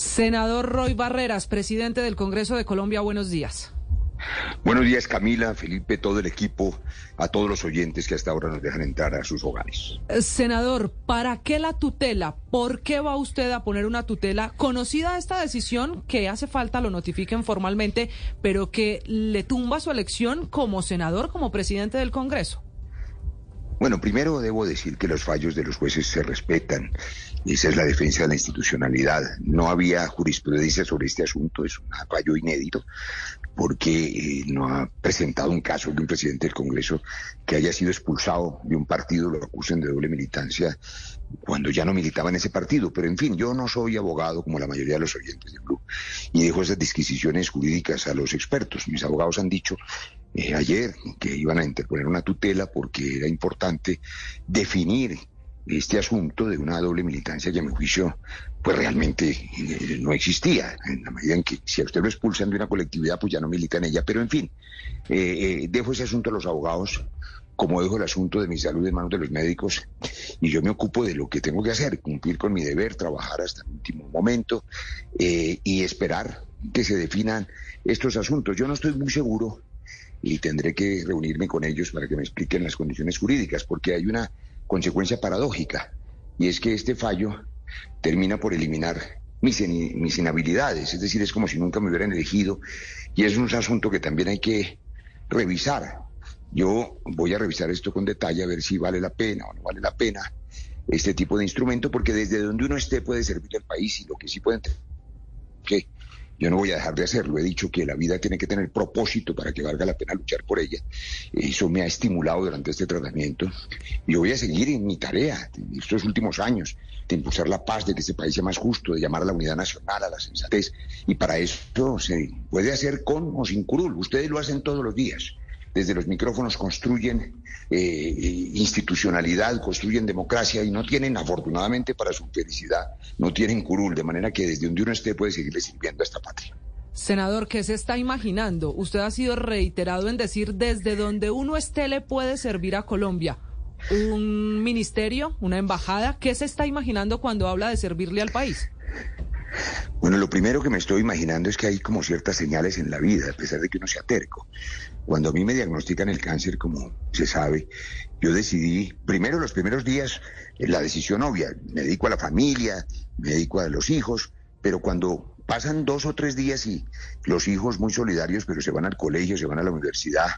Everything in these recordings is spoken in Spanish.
Senador Roy Barreras, presidente del Congreso de Colombia, buenos días. Buenos días, Camila, Felipe, todo el equipo, a todos los oyentes que hasta ahora nos dejan entrar a sus hogares. Eh, senador, ¿para qué la tutela? ¿Por qué va usted a poner una tutela? Conocida esta decisión, que hace falta lo notifiquen formalmente, pero que le tumba su elección como senador, como presidente del Congreso. Bueno, primero debo decir que los fallos de los jueces se respetan. Esa es la defensa de la institucionalidad. No había jurisprudencia sobre este asunto, es un fallo inédito, porque eh, no ha presentado un caso de un presidente del Congreso que haya sido expulsado de un partido, lo acusen de doble militancia, cuando ya no militaba en ese partido. Pero en fin, yo no soy abogado como la mayoría de los oyentes del club y dejo esas disquisiciones jurídicas a los expertos. Mis abogados han dicho eh, ayer que iban a interponer una tutela porque era importante definir este asunto de una doble militancia que a mi juicio pues realmente eh, no existía, en la medida en que si a usted lo expulsan de una colectividad pues ya no milita en ella, pero en fin, eh, dejo ese asunto a los abogados, como dejo el asunto de mi salud en manos de los médicos y yo me ocupo de lo que tengo que hacer, cumplir con mi deber, trabajar hasta el último momento y esperar que se definan estos asuntos. Yo no estoy muy seguro y tendré que reunirme con ellos para que me expliquen las condiciones jurídicas, porque hay una consecuencia paradójica, y es que este fallo termina por eliminar mis, mis inhabilidades, es decir, es como si nunca me hubieran elegido, y es un asunto que también hay que revisar. Yo voy a revisar esto con detalle, a ver si vale la pena o no vale la pena este tipo de instrumento, porque desde donde uno esté puede servir al país y lo que sí puede yo no voy a dejar de hacerlo. He dicho que la vida tiene que tener propósito para que valga la pena luchar por ella. Eso me ha estimulado durante este tratamiento. Y voy a seguir en mi tarea estos últimos años de impulsar la paz, de que este país sea más justo, de llamar a la unidad nacional, a la sensatez. Y para esto se puede hacer con o sin curul. Ustedes lo hacen todos los días desde los micrófonos construyen eh, institucionalidad, construyen democracia y no tienen, afortunadamente para su felicidad, no tienen curul, de manera que desde donde uno esté puede seguirle sirviendo a esta patria. Senador, ¿qué se está imaginando? Usted ha sido reiterado en decir desde donde uno esté le puede servir a Colombia. ¿Un ministerio? ¿Una embajada? ¿Qué se está imaginando cuando habla de servirle al país? Bueno, lo primero que me estoy imaginando es que hay como ciertas señales en la vida, a pesar de que uno sea terco. Cuando a mí me diagnostican el cáncer, como se sabe, yo decidí, primero los primeros días, eh, la decisión obvia, me dedico a la familia, me dedico a los hijos, pero cuando pasan dos o tres días y los hijos muy solidarios, pero se van al colegio, se van a la universidad,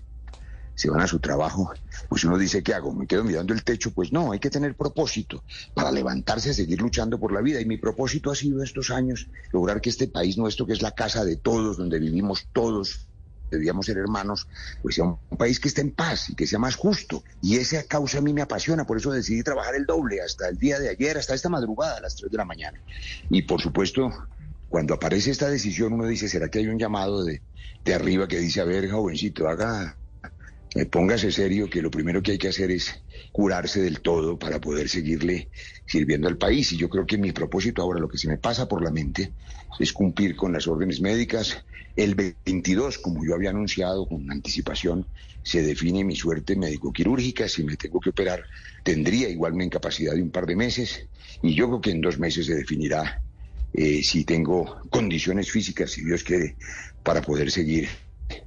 se van a su trabajo, pues uno dice, ¿qué hago? ¿Me quedo mirando el techo? Pues no, hay que tener propósito para levantarse a seguir luchando por la vida. Y mi propósito ha sido estos años lograr que este país nuestro, que es la casa de todos, donde vivimos todos, debíamos ser hermanos, pues sea un, país que esté en paz y que sea más justo. Y esa causa a mí me apasiona, por eso decidí trabajar el doble hasta el día de ayer, hasta esta madrugada a las 3 de la mañana. Y por supuesto, cuando aparece esta decisión, uno dice, ¿será que hay un llamado de, de arriba que dice, a ver, jovencito, haga póngase serio que lo primero que hay que hacer es curarse del todo para poder seguirle sirviendo al país. Y yo creo que mi propósito ahora, lo que se me pasa por la mente, es cumplir con las órdenes médicas. El 22, como yo había anunciado con anticipación, se define mi suerte médico-quirúrgica. Si me tengo que operar, tendría igual una incapacidad de un par de meses. Y yo creo que en dos meses se definirá eh, si tengo condiciones físicas, si Dios quiere, para poder seguir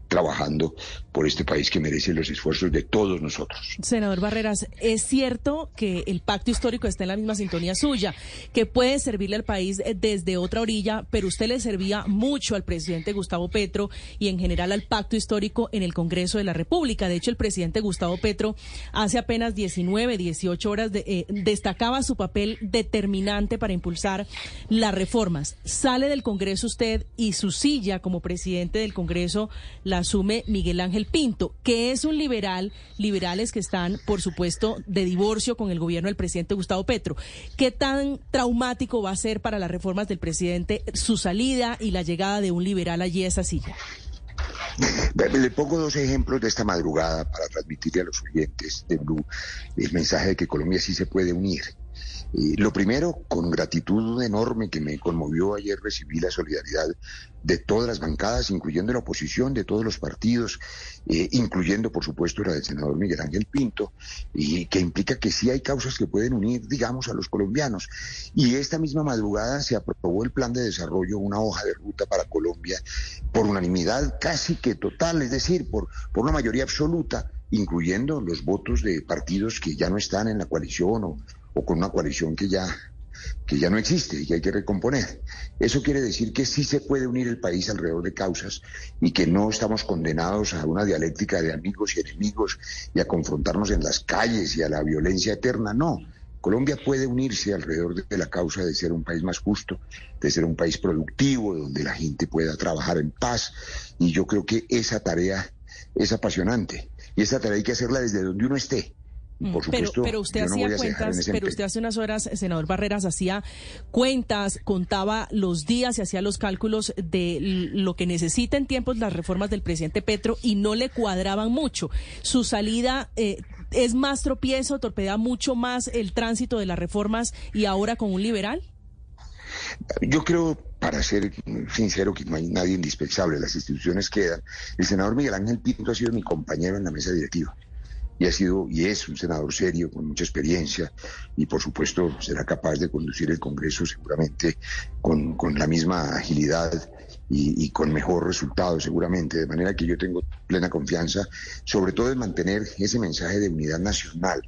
trabajando por este país que merece los esfuerzos de todos nosotros. Senador Barreras, es cierto que el pacto histórico está en la misma sintonía suya, que puede servirle al país desde otra orilla, pero usted le servía mucho al presidente Gustavo Petro y en general al pacto histórico en el Congreso de la República. De hecho, el presidente Gustavo Petro hace apenas 19, 18 horas eh, destacaba su papel determinante para impulsar las reformas. Sale del Congreso usted y su silla como presidente del Congreso la asume Miguel Ángel Pinto, que es un liberal, liberales que están, por supuesto, de divorcio con el gobierno del presidente Gustavo Petro. ¿Qué tan traumático va a ser para las reformas del presidente su salida y la llegada de un liberal allí a esa silla? Le pongo dos ejemplos de esta madrugada para transmitirle a los oyentes de Blue el mensaje de que Colombia sí se puede unir. Lo primero, con gratitud enorme que me conmovió ayer, recibí la solidaridad de todas las bancadas, incluyendo la oposición, de todos los partidos, eh, incluyendo, por supuesto, la del senador Miguel Ángel Pinto, y que implica que sí hay causas que pueden unir, digamos, a los colombianos. Y esta misma madrugada se aprobó el plan de desarrollo, una hoja de ruta para Colombia, por unanimidad casi que total, es decir, por, por una mayoría absoluta, incluyendo los votos de partidos que ya no están en la coalición o, o con una coalición que ya, que ya no existe y que hay que recomponer. Eso quiere decir que sí se puede unir el país alrededor de causas y que no estamos condenados a una dialéctica de amigos y enemigos y a confrontarnos en las calles y a la violencia eterna. No. Colombia puede unirse alrededor de la causa de ser un país más justo, de ser un país productivo, donde la gente pueda trabajar en paz. Y yo creo que esa tarea es apasionante. Y esa tarea hay que hacerla desde donde uno esté Mm, pero, pero usted hacía cuentas, pero usted hace unas horas, senador Barreras, hacía cuentas, contaba los días y hacía los cálculos de lo que necesita en tiempos las reformas del presidente Petro y no le cuadraban mucho. Su salida eh, es más tropiezo, torpeda mucho más el tránsito de las reformas y ahora con un liberal. Yo creo, para ser sincero, que no hay nadie indispensable, las instituciones quedan. El senador Miguel Ángel Pinto ha sido mi compañero en la mesa directiva y ha sido y es un senador serio con mucha experiencia y por supuesto será capaz de conducir el Congreso seguramente con, con la misma agilidad y, y, con mejor resultado seguramente, de manera que yo tengo plena confianza, sobre todo en mantener ese mensaje de unidad nacional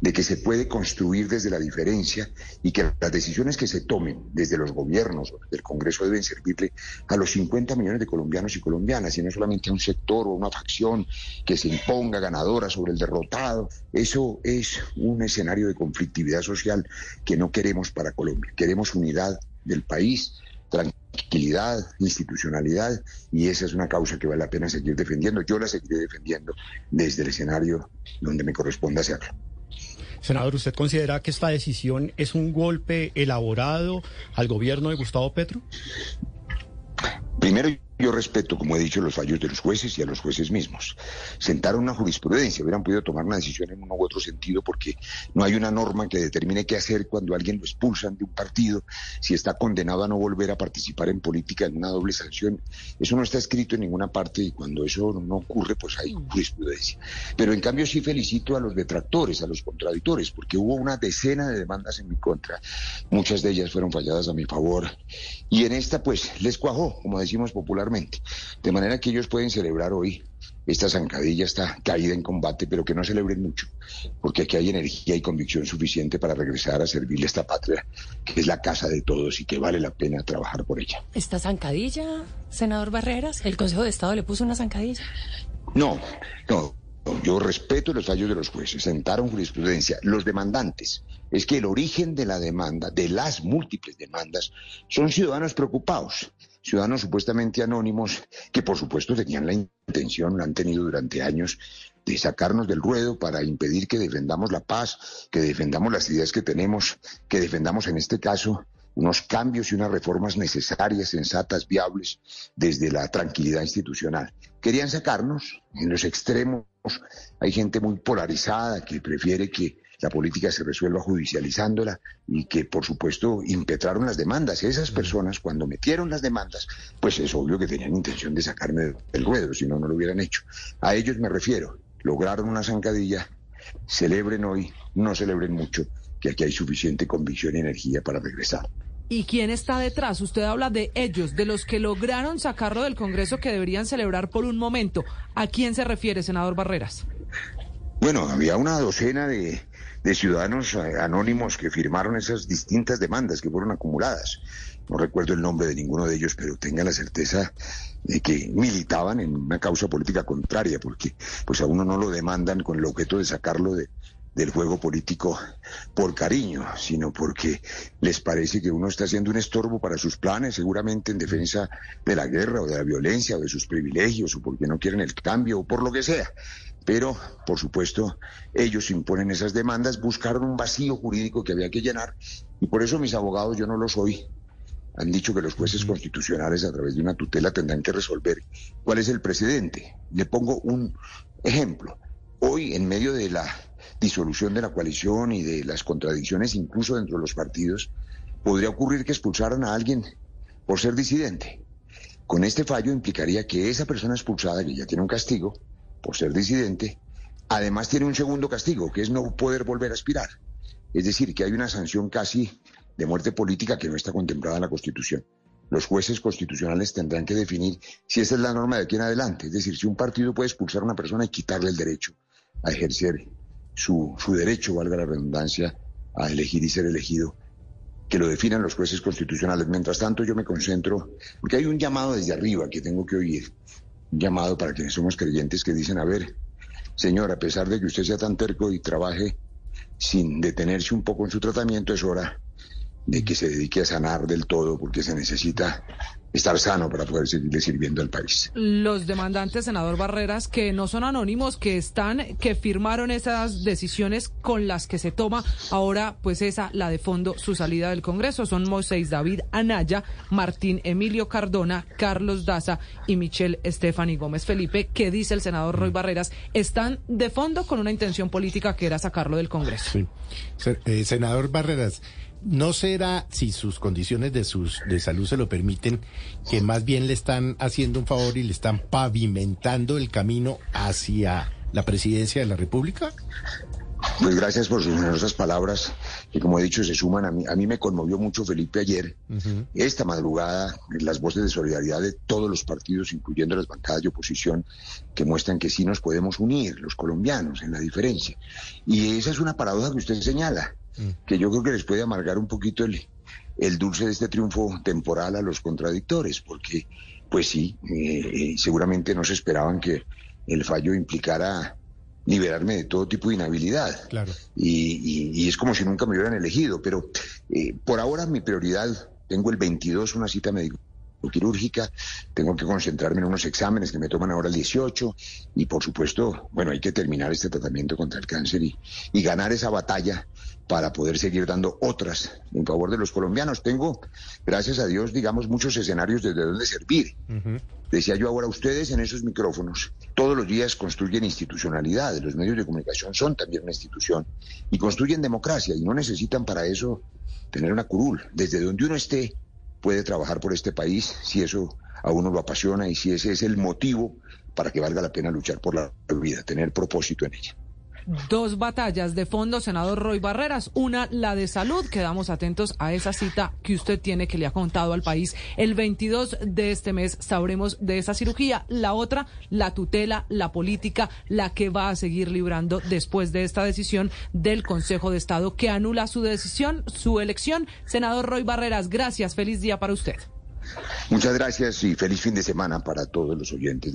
de que se puede construir desde la diferencia y que las decisiones que se tomen desde los gobiernos o del Congreso deben servirle a los 50 millones de colombianos y colombianas y no solamente a un sector o una facción que se imponga ganadora sobre el derrotado. Eso es un escenario de conflictividad social que no queremos para Colombia. Queremos unidad del país, tranquilidad, institucionalidad, y esa es una causa que vale la pena seguir defendiendo. Yo la seguiré defendiendo desde el escenario donde me corresponda hacerlo. Senador, ¿usted considera que esta decisión es un golpe elaborado al gobierno de Gustavo Petro? Primero, yo respeto, como he dicho, los fallos de los jueces y a los jueces mismos. Sentaron una jurisprudencia, hubieran podido tomar una decisión en uno u otro sentido porque no hay una norma que determine qué hacer cuando alguien lo expulsan de un partido, si está condenado a no volver a participar en política en una doble sanción. Eso no está escrito en ninguna parte y cuando eso no ocurre, pues hay jurisprudencia. Pero en cambio sí felicito a los detractores, a los contradictores, porque hubo una decena de demandas en mi contra. Muchas de ellas fueron falladas a mi favor. Y en esta, pues, les cuajó, como decimos popularmente de manera que ellos pueden celebrar hoy esta zancadilla, esta caída en combate, pero que no celebren mucho, porque aquí hay energía y convicción suficiente para regresar a servirle a esta patria, que es la casa de todos y que vale la pena trabajar por ella. ¿Esta zancadilla, senador Barreras? ¿El Consejo de Estado le puso una zancadilla? No, no. Yo respeto los fallos de los jueces, sentaron jurisprudencia. Los demandantes, es que el origen de la demanda, de las múltiples demandas, son ciudadanos preocupados ciudadanos supuestamente anónimos que por supuesto tenían la intención, la han tenido durante años, de sacarnos del ruedo para impedir que defendamos la paz, que defendamos las ideas que tenemos, que defendamos en este caso unos cambios y unas reformas necesarias, sensatas, viables, desde la tranquilidad institucional. Querían sacarnos en los extremos. Hay gente muy polarizada que prefiere que la política se resuelva judicializándola y que, por supuesto, impetraron las demandas. Esas personas, cuando metieron las demandas, pues es obvio que tenían intención de sacarme del ruedo, si no, no lo hubieran hecho. A ellos me refiero. Lograron una zancadilla, celebren hoy, no celebren mucho, que aquí hay suficiente convicción y energía para regresar. ¿Y quién está detrás? Usted habla de ellos, de los que lograron sacarlo del Congreso que deberían celebrar por un momento. ¿A quién se refiere, senador Barreras? Bueno, había una docena de, de ciudadanos eh, anónimos que firmaron esas distintas demandas que fueron acumuladas. No recuerdo el nombre de ninguno de ellos, pero tenga la certeza de que militaban en una causa política contraria, porque pues a uno no lo demandan con el objeto de sacarlo de, del juego político por cariño, sino porque les parece que uno está haciendo un estorbo para sus planes, seguramente en defensa de la guerra o de la violencia o de sus privilegios o porque no quieren el cambio o por lo que sea. Pero, por supuesto, ellos imponen esas demandas, buscaron un vacío jurídico que había que llenar y por eso mis abogados, yo no lo soy, han dicho que los jueces constitucionales a través de una tutela tendrán que resolver cuál es el precedente. Le pongo un ejemplo. Hoy, en medio de la disolución de la coalición y de las contradicciones incluso dentro de los partidos, podría ocurrir que expulsaran a alguien por ser disidente. Con este fallo implicaría que esa persona expulsada, que ya tiene un castigo por ser disidente, además tiene un segundo castigo, que es no poder volver a aspirar. Es decir, que hay una sanción casi de muerte política que no está contemplada en la Constitución. Los jueces constitucionales tendrán que definir si esa es la norma de aquí en adelante. Es decir, si un partido puede expulsar a una persona y quitarle el derecho a ejercer su, su derecho, valga la redundancia, a elegir y ser elegido, que lo definan los jueces constitucionales. Mientras tanto, yo me concentro, porque hay un llamado desde arriba que tengo que oír, llamado para quienes somos creyentes que dicen, a ver, señor, a pesar de que usted sea tan terco y trabaje sin detenerse un poco en su tratamiento, es hora de que se dedique a sanar del todo, porque se necesita estar sano para poder seguirle sirviendo al país. Los demandantes, senador Barreras, que no son anónimos, que están, que firmaron esas decisiones con las que se toma ahora, pues esa, la de fondo, su salida del Congreso, son Moisés David Anaya, Martín Emilio Cardona, Carlos Daza y Michelle Estefani Gómez Felipe, que dice el senador Roy Barreras, están de fondo con una intención política que era sacarlo del Congreso. Sí. Eh, senador Barreras, ¿No será, si sus condiciones de, sus, de salud se lo permiten, que más bien le están haciendo un favor y le están pavimentando el camino hacia la presidencia de la República? Pues gracias por sus generosas palabras, que como he dicho se suman a mí. A mí me conmovió mucho Felipe ayer, esta madrugada, las voces de solidaridad de todos los partidos, incluyendo las bancadas de oposición, que muestran que sí nos podemos unir, los colombianos, en la diferencia. Y esa es una paradoja que usted señala que yo creo que les puede amargar un poquito el, el dulce de este triunfo temporal a los contradictores, porque pues sí, eh, eh, seguramente no se esperaban que el fallo implicara liberarme de todo tipo de inhabilidad. Claro. Y, es como si nunca me hubieran elegido, pero eh, por ahora mi prioridad, tengo el 22 una cita médica quirúrgica, tengo que concentrarme en unos exámenes que me toman ahora el 18 y por supuesto, bueno, hay que terminar este tratamiento contra el cáncer y, y ganar esa batalla para poder seguir dando otras en favor de los colombianos. Tengo, gracias a Dios, digamos, muchos escenarios desde donde servir. Decía yo ahora, ustedes en esos micrófonos todos los días construyen institucionalidad, los medios de comunicación son también una institución y construyen democracia y no necesitan para eso tener una curul. Desde donde uno esté puede trabajar por este país si eso a uno lo apasiona y si ese es el motivo para que valga la pena luchar por la vida, tener propósito en ella dos batallas de fondo, senador Roy Barreras. Una, la de salud. Quedamos atentos a esa cita que usted tiene que le ha contado al país. El 22 de este mes sabremos de esa cirugía. La otra, la tutela, la política, la que va a seguir librando después de esta decisión del Consejo de Estado que anula su decisión, su elección. Senador Roy Barreras, gracias. Feliz día para usted. Muchas gracias y feliz fin de semana para todos los oyentes.